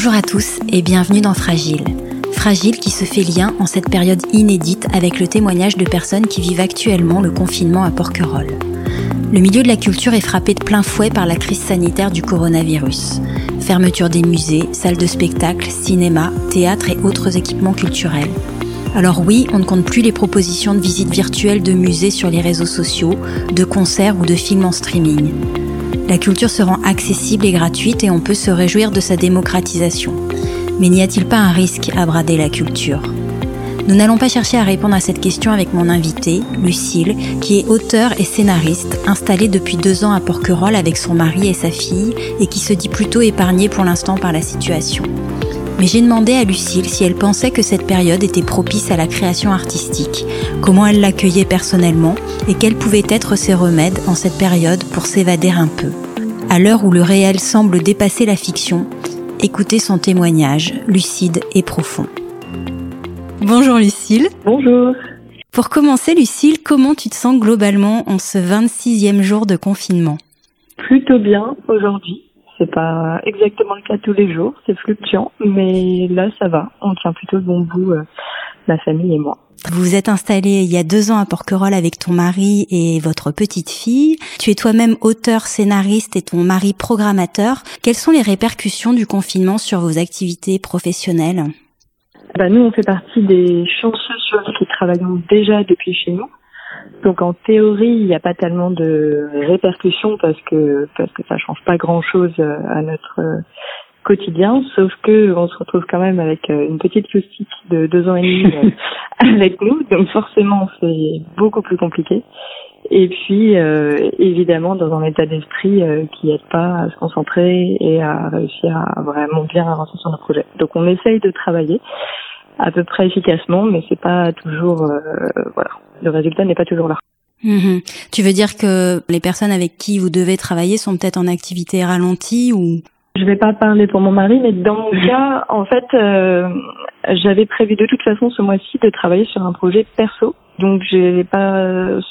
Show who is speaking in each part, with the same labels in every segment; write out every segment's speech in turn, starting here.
Speaker 1: Bonjour à tous et bienvenue dans Fragile. Fragile qui se fait lien en cette période inédite avec le témoignage de personnes qui vivent actuellement le confinement à Porquerolles. Le milieu de la culture est frappé de plein fouet par la crise sanitaire du coronavirus. Fermeture des musées, salles de spectacle, cinéma, théâtre et autres équipements culturels. Alors oui, on ne compte plus les propositions de visites virtuelles de musées sur les réseaux sociaux, de concerts ou de films en streaming. La culture se rend accessible et gratuite et on peut se réjouir de sa démocratisation. Mais n'y a-t-il pas un risque à brader la culture? Nous n'allons pas chercher à répondre à cette question avec mon invité, Lucille, qui est auteur et scénariste, installée depuis deux ans à Porquerolles avec son mari et sa fille, et qui se dit plutôt épargnée pour l'instant par la situation. Mais j'ai demandé à Lucille si elle pensait que cette période était propice à la création artistique, comment elle l'accueillait personnellement et quels pouvaient être ses remèdes en cette période pour s'évader un peu. À l'heure où le réel semble dépasser la fiction, écoutez son témoignage lucide et profond. Bonjour Lucille.
Speaker 2: Bonjour.
Speaker 1: Pour commencer Lucille, comment tu te sens globalement en ce 26e jour de confinement?
Speaker 2: Plutôt bien aujourd'hui. C'est pas exactement le cas tous les jours, c'est fluctuant, mais là ça va. On tient plutôt bon bout, euh, la famille et moi.
Speaker 1: Vous vous êtes installé il y a deux ans à Porquerolles avec ton mari et votre petite fille. Tu es toi-même auteur, scénariste et ton mari programmateur. Quelles sont les répercussions du confinement sur vos activités professionnelles?
Speaker 2: Bah, Nous, on fait partie des chanceux qui travaillons déjà depuis chez nous. Donc en théorie, il n'y a pas tellement de répercussions parce que parce que ça change pas grand chose euh, à notre quotidien, sauf que on se retrouve quand même avec euh, une petite loustique de deux ans et demi avec nous, donc forcément c'est beaucoup plus compliqué. Et puis évidemment dans un état d'esprit qui aide pas à se concentrer et à réussir à vraiment bien avancer sur nos projets. Donc on essaye de travailler à peu près efficacement, mais c'est pas toujours voilà le résultat n'est pas toujours là.
Speaker 1: Mhm. Tu veux dire que les personnes avec qui vous devez travailler sont peut-être en activité ralentie ou
Speaker 2: Je vais pas parler pour mon mari, mais dans mon cas, en fait, euh, j'avais prévu de toute façon ce mois-ci de travailler sur un projet perso. Donc j'ai pas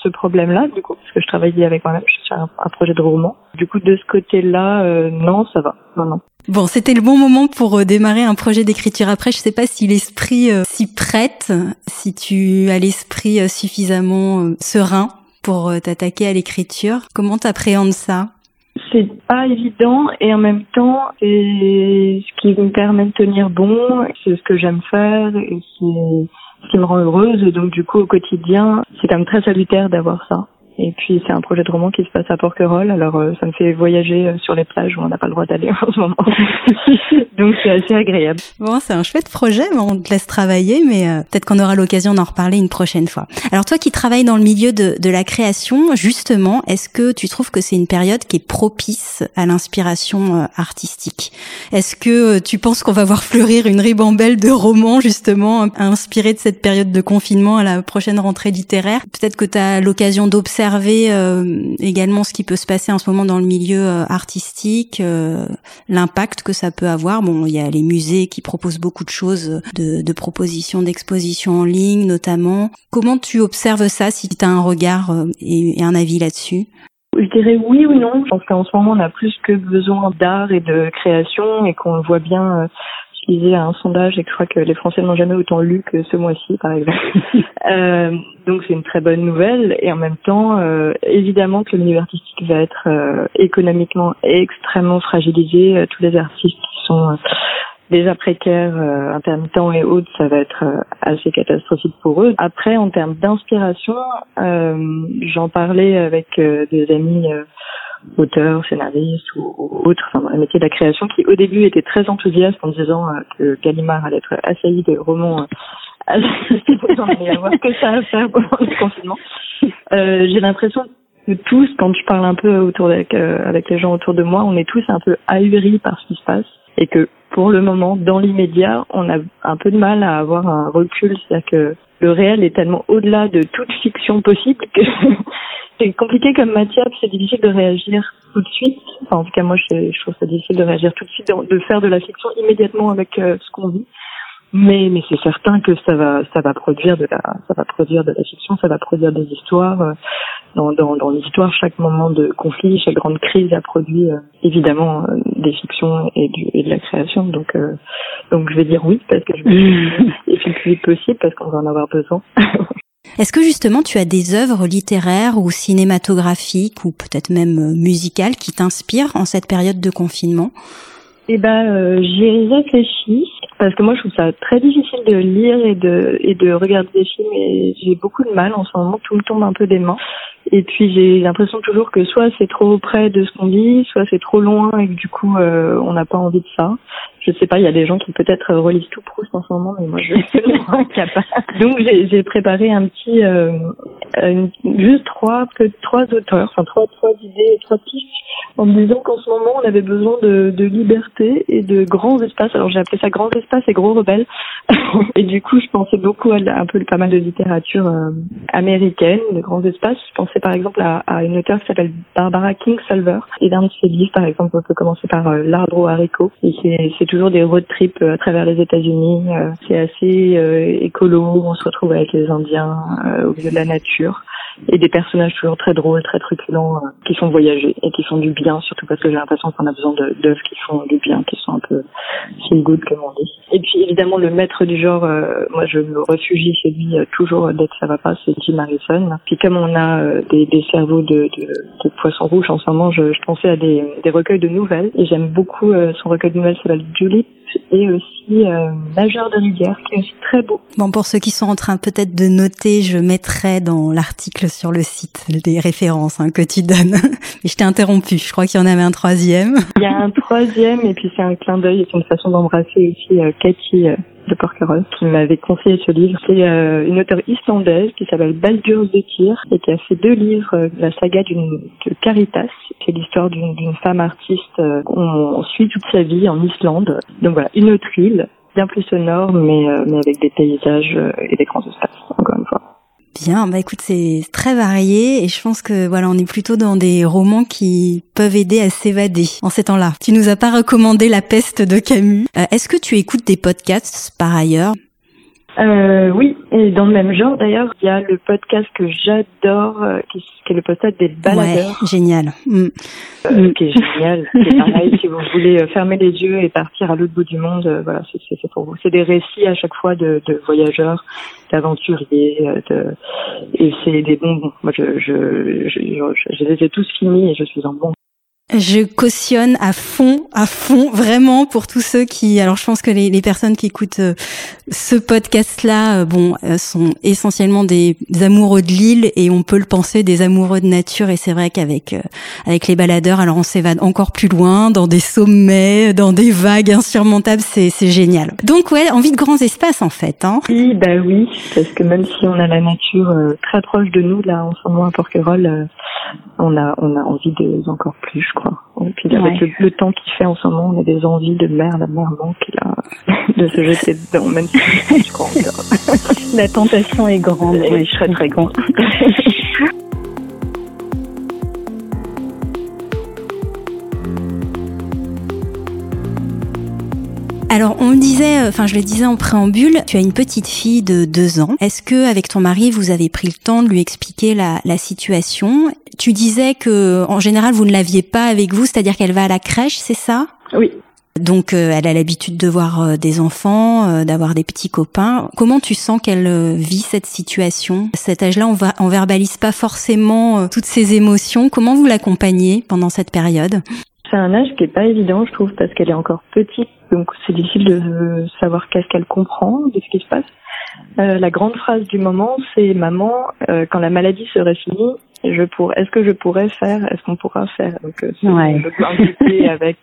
Speaker 2: ce problème-là du coup parce que je travaillais avec moi-même sur un, projet de roman. Du coup de ce côté-là, euh, non, ça va. Non, non.
Speaker 1: Bon, c'était le bon moment pour euh, démarrer un projet d'écriture. Après, je sais pas si l'esprit euh, s'y prête, si tu as l'esprit euh, suffisamment serein pour t'attaquer à l'écriture. Comment t'appréhendes ça?
Speaker 2: C'est pas évident et en même temps c'est ce qui me permet de tenir bon, c'est ce que j'aime faire et c'est ce qui me rend heureuse donc du coup au quotidien c'est quand même très salutaire d'avoir ça. Et puis c'est un projet de roman qui se passe à Porquerolles, alors euh, ça me fait voyager euh, sur les plages où on n'a pas le droit d'aller en ce moment. Donc c'est assez agréable.
Speaker 1: Bon, c'est un chouette projet, on te laisse travailler, mais euh, peut-être qu'on aura l'occasion d'en reparler une prochaine fois. Alors toi qui travailles dans le milieu de, de la création, justement, est-ce que tu trouves que c'est une période qui est propice à l'inspiration artistique? Est-ce que tu penses qu'on va voir fleurir une ribambelle de romans justement inspirés de cette période de confinement à la prochaine rentrée littéraire? Peut-être que tu as l'occasion d'observer observer euh, également ce qui peut se passer en ce moment dans le milieu euh, artistique, euh, l'impact que ça peut avoir. Bon, il y a les musées qui proposent beaucoup de choses, de, propositions d'exposition en ligne notamment. Comment tu observes ça si tu as un regard et, et un avis là-dessus?
Speaker 2: Je dirais oui ou non. Je pense qu'en ce moment, on a plus que besoin d'art et de création et qu'on voit bien à un sondage et que je crois que les Français n'ont jamais autant lu que ce mois-ci, par exemple. euh, donc c'est une très bonne nouvelle et en même temps, euh, évidemment que le milieu artistique va être euh, économiquement extrêmement fragilisé. Euh, tous les artistes qui sont déjà précaires, intermittents et autres, ça va être assez catastrophique pour eux. Après, en termes d'inspiration, j'en parlais avec des amis auteurs, scénaristes ou, autres, enfin dans le métier de la création, qui au début étaient très enthousiastes en disant euh, que Gallimard allait être assailli de romans euh, j'en avoir que ça à faire pendant le confinement. Euh, J'ai l'impression que tous, quand je parle un peu autour avec, euh, avec les gens autour de moi, on est tous un peu ahuris par ce qui se passe et que pour le moment, dans l'immédiat, on a un peu de mal à avoir un recul, c'est-à-dire que le réel est tellement au-delà de toute fiction possible que c'est compliqué comme matière, c'est difficile de réagir tout de suite. Enfin, en tout cas, moi, je, je trouve ça difficile de réagir tout de suite, de, faire de la fiction immédiatement avec euh, ce qu'on vit. Mais, mais c'est certain que ça va, ça va produire de la, ça va produire de la fiction, ça va produire des histoires. Euh, dans, dans, dans l'histoire, chaque moment de conflit, chaque grande crise a produit euh, évidemment des fictions et, du, et de la création. Donc, euh, donc je vais dire oui parce que je et puis le plus vite possible parce qu'on va en avoir besoin.
Speaker 1: Est-ce que justement tu as des œuvres littéraires ou cinématographiques ou peut-être même euh, musicales qui t'inspirent en cette période de confinement?
Speaker 2: Eh ben, euh, j'y ai réfléchi parce que moi je trouve ça très difficile de lire et de et de regarder des films et j'ai beaucoup de mal en ce moment, tout me tombe un peu des mains. Et puis j'ai l'impression toujours que soit c'est trop près de ce qu'on dit, soit c'est trop loin et que du coup euh, on n'a pas envie de ça. Je sais pas, il y a des gens qui peut-être relisent tout Proust en ce moment, mais moi je suis incapable. Donc j'ai préparé un petit, euh, juste trois que trois auteurs, enfin trois trois idées, trois pistes, en me disant qu'en ce moment on avait besoin de, de liberté et de grands espaces. Alors j'ai appelé ça grands espaces et gros rebelles. et du coup je pensais beaucoup à un peu pas mal de littérature euh, américaine, de grands espaces. Je pensais par exemple à, une auteure qui s'appelle Barbara Kingsolver. Et d'un de ses livres, par exemple, on peut commencer par euh, L'arbre au haricot. Et c'est toujours des road trips euh, à travers les États-Unis. C'est assez écolo. On se retrouve avec les Indiens au milieu de la nature et des personnages toujours très drôles, très truculents, euh, qui font voyager et qui font du bien, surtout parce que j'ai l'impression qu'on a besoin d'œuvres qui font du bien, qui sont un peu feel good comme on dit. Et puis évidemment le maître du genre, euh, moi je me réfugie chez lui euh, toujours dès que ça va pas, c'est Jim Harrison. Puis comme on a des, des, cerveaux de, de, de poissons rouges en ce moment, je, je pensais à des, des recueils de nouvelles et j'aime beaucoup son recueil de nouvelles, s'appelle Julie et aussi euh, Nageur de rivière qui est aussi très beau.
Speaker 1: Bon, pour ceux qui sont en train peut-être de noter, je mettrai dans l'article sur le site des références hein, que tu donnes. Mais je t'ai interrompu, je crois qu'il y en avait un troisième.
Speaker 2: Il y a un troisième et puis c'est un clin d'œil et c'est une façon d'embrasser aussi euh, Cathy euh, de Porquerolles qui m'avait conseillé ce livre. C'est euh, une auteure islandaise qui s'appelle Baldur de Tyr et qui a fait deux livres, euh, la saga d'une de Caritas. C'est l'histoire d'une femme artiste euh, qu'on suit toute sa vie en Islande. Donc voilà, une autre île, bien plus sonore, mais, mais avec des paysages et des grands espaces, encore une fois.
Speaker 1: Bien, bah écoute, c'est très varié et je pense que voilà, on est plutôt dans des romans qui peuvent aider à s'évader en ces temps-là. Tu nous as pas recommandé La peste de Camus. Euh, est-ce que tu écoutes des podcasts par ailleurs?
Speaker 2: Euh, oui, et dans le même genre d'ailleurs, il y a le podcast que j'adore, euh, qui, est le podcast des baladeurs.
Speaker 1: Ouais, génial.
Speaker 2: Mm. Euh, qui est génial. C'est pareil, si vous voulez euh, fermer les yeux et partir à l'autre bout du monde, euh, voilà, c'est pour vous. C'est des récits à chaque fois de, de voyageurs, d'aventuriers, de... et c'est des bonbons. Moi, je, je, je, je, je les ai tous finis et je suis en bon
Speaker 1: je cautionne à fond, à fond, vraiment pour tous ceux qui. Alors, je pense que les, les personnes qui écoutent euh, ce podcast-là, euh, bon, euh, sont essentiellement des, amoureux de l'île et on peut le penser des amoureux de nature. Et c'est vrai qu'avec avec les baladeurs, alors on s'évade encore plus loin, dans des sommets, dans des vagues insurmontables. C'est c'est génial. Donc ouais, envie de grands espaces en fait. Hein.
Speaker 2: Oui, bah oui, parce que même si on a la nature très proche de nous, là, en ce moment à Porquerolles on a on a envie de encore plus, je crois. Et puis avec le, temps qu'il fait en ce moment, on a des envies de mer, la mer manque là, de se jeter dedans, même si je crois
Speaker 1: La tentation est grande,
Speaker 2: oui, je serais très grande.
Speaker 1: Alors, on me disait, euh, enfin, je le disais en préambule, tu as une petite fille de deux ans. Est-ce que, avec ton mari, vous avez pris le temps de lui expliquer la, la situation? Tu disais que, en général, vous ne l'aviez pas avec vous, c'est-à-dire qu'elle va à la crèche, c'est ça?
Speaker 2: Oui.
Speaker 1: Donc, euh, elle a l'habitude de voir euh, des enfants, d'avoir des petits copains. Comment tu sens qu'elle vit cette situation? À cet âge-là, on, va, on verbalise pas forcément toutes ses émotions. Comment vous l'accompagnez pendant cette période?
Speaker 2: C'est un âge qui est pas évident, je trouve, parce qu'elle est encore petite, donc c'est difficile de savoir qu'est-ce qu'elle comprend de ce qui se passe. Euh, la grande phrase du moment, c'est maman, euh, quand la maladie serait finie, je pourrais, est-ce que je pourrais faire, est-ce qu'on pourra faire? Donc, euh, ouais. euh, avec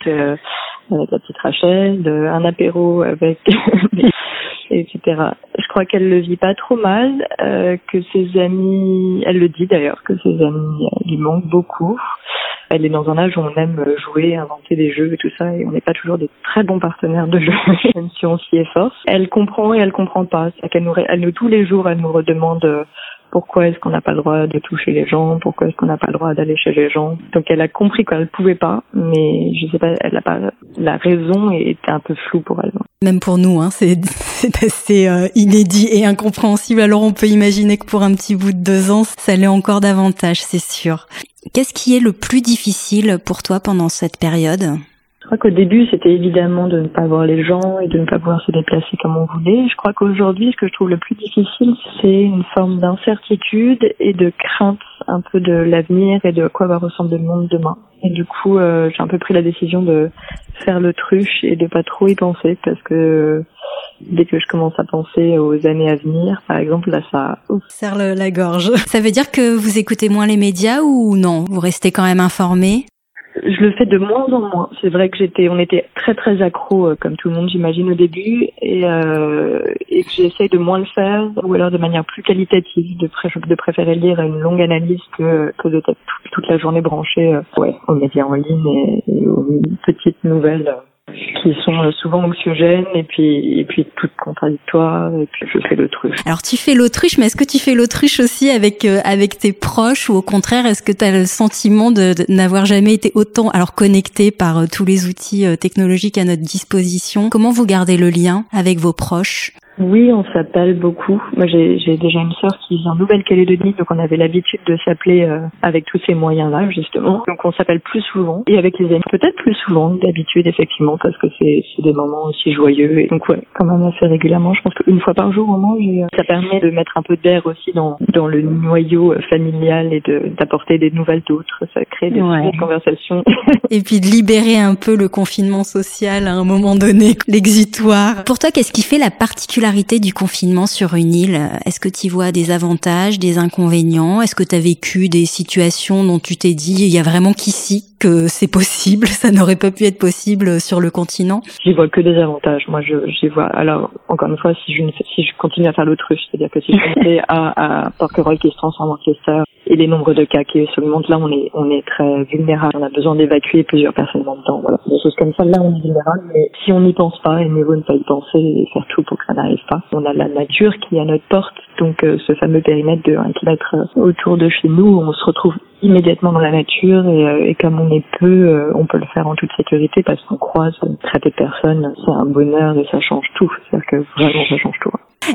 Speaker 2: la petite Rachel, un apéro avec, etc. Je crois qu'elle le vit pas trop mal, euh, que ses amis, elle le dit d'ailleurs, que ses amis lui manquent beaucoup elle est dans un âge où on aime jouer, inventer des jeux et tout ça, et on n'est pas toujours des très bons partenaires de jeu, même si on s'y efforce. Elle comprend et elle comprend pas. Qu'elle nous, elle nous, tous les jours, elle nous redemande euh, pourquoi est-ce qu'on n'a pas le droit de toucher les gens, pourquoi est-ce qu'on n'a pas le droit d'aller chez les gens? Donc elle a compris qu'elle pouvait pas, mais je sais pas, elle a pas la raison était un peu floue pour elle.
Speaker 1: Même pour nous, hein, c'est assez euh, inédit et incompréhensible. Alors on peut imaginer que pour un petit bout de deux ans, ça l'est encore davantage, c'est sûr. Qu'est-ce qui est le plus difficile pour toi pendant cette période?
Speaker 2: Je crois qu'au début, c'était évidemment de ne pas voir les gens et de ne pas pouvoir se déplacer comme on voulait. Je crois qu'aujourd'hui, ce que je trouve le plus difficile, c'est une forme d'incertitude et de crainte un peu de l'avenir et de quoi va ressembler le monde demain. Et du coup, euh, j'ai un peu pris la décision de faire l'autruche et de pas trop y penser parce que dès que je commence à penser aux années à venir, par exemple, là, ça
Speaker 1: serre la gorge. Ça veut dire que vous écoutez moins les médias ou non? Vous restez quand même informé?
Speaker 2: Je le fais de moins en moins. C'est vrai que j'étais, on était très très accro, euh, comme tout le monde, j'imagine au début, et, euh, et que j'essaye de moins le faire, ou alors de manière plus qualitative, de, préférer lire une longue analyse que, de toute la journée branchée, euh, ouais, aux médias en ligne et, et aux petites nouvelles. Qui sont euh, souvent anxiogènes et puis et puis toutes contradictoires et puis je fais l'autruche.
Speaker 1: Alors tu fais l'autruche mais est-ce que tu fais l'autruche aussi avec euh, avec tes proches ou au contraire est-ce que tu as le sentiment de, n'avoir jamais été autant alors connecté par euh, tous les outils technologiques à notre disposition? Comment vous gardez le lien avec vos proches?
Speaker 2: Oui, on s'appelle beaucoup. Moi, j'ai déjà une sœur qui vit en Nouvelle-Calédonie, donc on avait l'habitude de s'appeler euh, avec tous ces moyens-là, justement. Donc on s'appelle plus souvent et avec les amis, peut-être plus souvent d'habitude, effectivement, parce que c'est des moments aussi joyeux. Et donc ouais, quand même assez régulièrement. Je pense qu'une fois par jour au moins, euh, ça permet de mettre un peu d'air aussi dans dans le noyau euh, familial et d'apporter des nouvelles d'autres. Ça crée des conversations.
Speaker 1: et puis de libérer un peu le confinement social à un moment donné, l'exutoire. Pour toi, qu'est-ce qui fait la particularité du confinement sur une île Est-ce que tu vois des avantages, des inconvénients? Est-ce que tu as vécu des situations dont tu t'es dit il y a vraiment qu'ici que c'est possible, ça n'aurait pas pu être possible sur le continent?
Speaker 2: J'y vois que des avantages. Moi, je j'y vois. Alors, encore une fois, si je si je continue à faire l'autruche, c'est-à-dire que si je montais à, à Porquerolles qui se transforme en Chester et les nombres de cas qui montent là, on est on est très vulnérable. On a besoin d'évacuer plusieurs personnes en même temps. Voilà, des choses comme ça. Là, on est vulnérable. Mais si on n'y pense pas, il mieux vaut ne pas y penser et faire tout pour que ça n'arrive pas. On a la nature qui est à notre porte, donc euh, ce fameux périmètre de 1 km autour de chez nous, on se retrouve immédiatement dans la nature et, euh, et comme on est peu, euh, on peut le faire en toute sécurité parce qu'on croise très peu de personnes. C'est un bonheur et ça change tout. C'est-à-dire que vraiment ça change tout.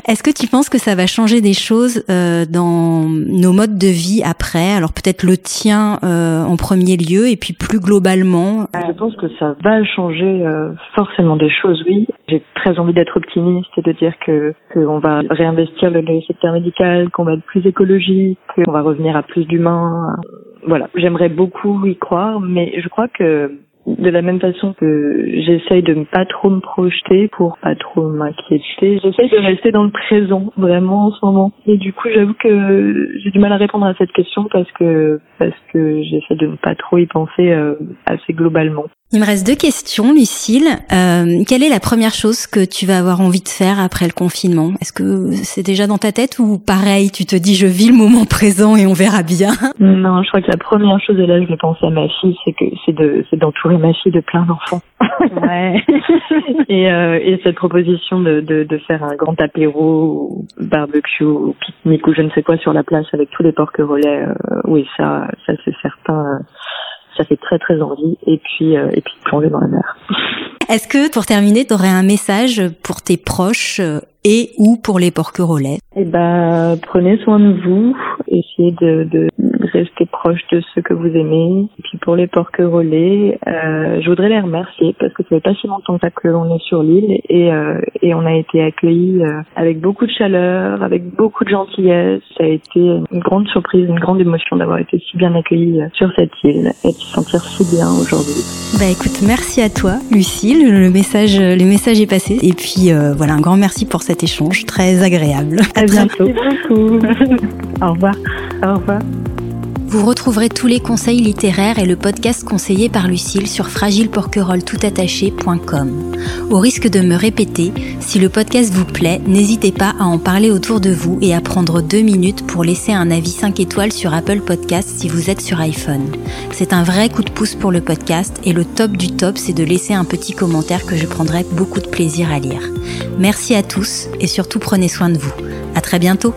Speaker 1: Est-ce que tu penses que ça va changer des choses euh, dans nos modes de vie après? Alors peut-être le tien euh, en premier lieu et puis plus globalement?
Speaker 2: Je pense que ça va changer euh, forcément des choses, oui. J'ai très envie d'être optimiste et de dire que qu'on va réinvestir le, le secteur médical, qu'on va être plus écologique, qu'on va revenir à plus d'humains. Voilà, j'aimerais beaucoup y croire, mais je crois que de la même façon que j'essaye de ne pas trop me projeter pour pas trop m'inquiéter, j'essaye de rester dans le présent vraiment en ce moment. Et du coup, j'avoue que j'ai du mal à répondre à cette question parce que parce que j'essaie de ne pas trop y penser euh, assez globalement.
Speaker 1: Il me reste deux questions, Lucille. Euh, quelle est la première chose que tu vas avoir envie de faire après le confinement? Est-ce que c'est déjà dans ta tête ou pareil, tu te dis je vis le moment présent et on verra bien?
Speaker 2: Non, je crois que la première chose, et là je vais penser à ma fille, c'est que c'est de c'est d'entourer ma fille de plein d'enfants. Ouais. et, euh, et cette proposition de, de, de faire un grand apéro, barbecue, ou pique-nique ou je ne sais quoi sur la place avec tous les porcs relais, euh, oui ça ça c'est certain. Ça fait très très envie et puis euh, et puis plonger dans la mer.
Speaker 1: Est-ce que pour terminer, tu aurais un message pour tes proches euh, et ou pour les porquerolais
Speaker 2: Eh ben, prenez soin de vous, essayez de, de rester proche de ceux que vous aimez. Et puis pour les porquerolais, euh, je voudrais les remercier parce que ça fait pas si longtemps que l'on est sur l'île et, euh, et on a été accueillis euh, avec beaucoup de chaleur, avec beaucoup de gentillesse. Ça a été une grande surprise, une grande émotion d'avoir été si bien accueillis euh, sur cette île et de se sentir si bien aujourd'hui.
Speaker 1: Bah écoute, merci à toi, Lucille. Le message, le message est passé. Et puis euh, voilà, un grand merci pour cet échange très agréable.
Speaker 2: À, bientôt. Merci beaucoup. Au revoir. Au revoir.
Speaker 1: Vous retrouverez tous les conseils littéraires et le podcast conseillé par Lucille sur fragileporquerolletoutattaché.com. Au risque de me répéter, si le podcast vous plaît, n'hésitez pas à en parler autour de vous et à prendre deux minutes pour laisser un avis 5 étoiles sur Apple Podcast si vous êtes sur iPhone. C'est un vrai coup de pouce pour le podcast et le top du top, c'est de laisser un petit commentaire que je prendrai beaucoup de plaisir à lire. Merci à tous et surtout prenez soin de vous. À très bientôt!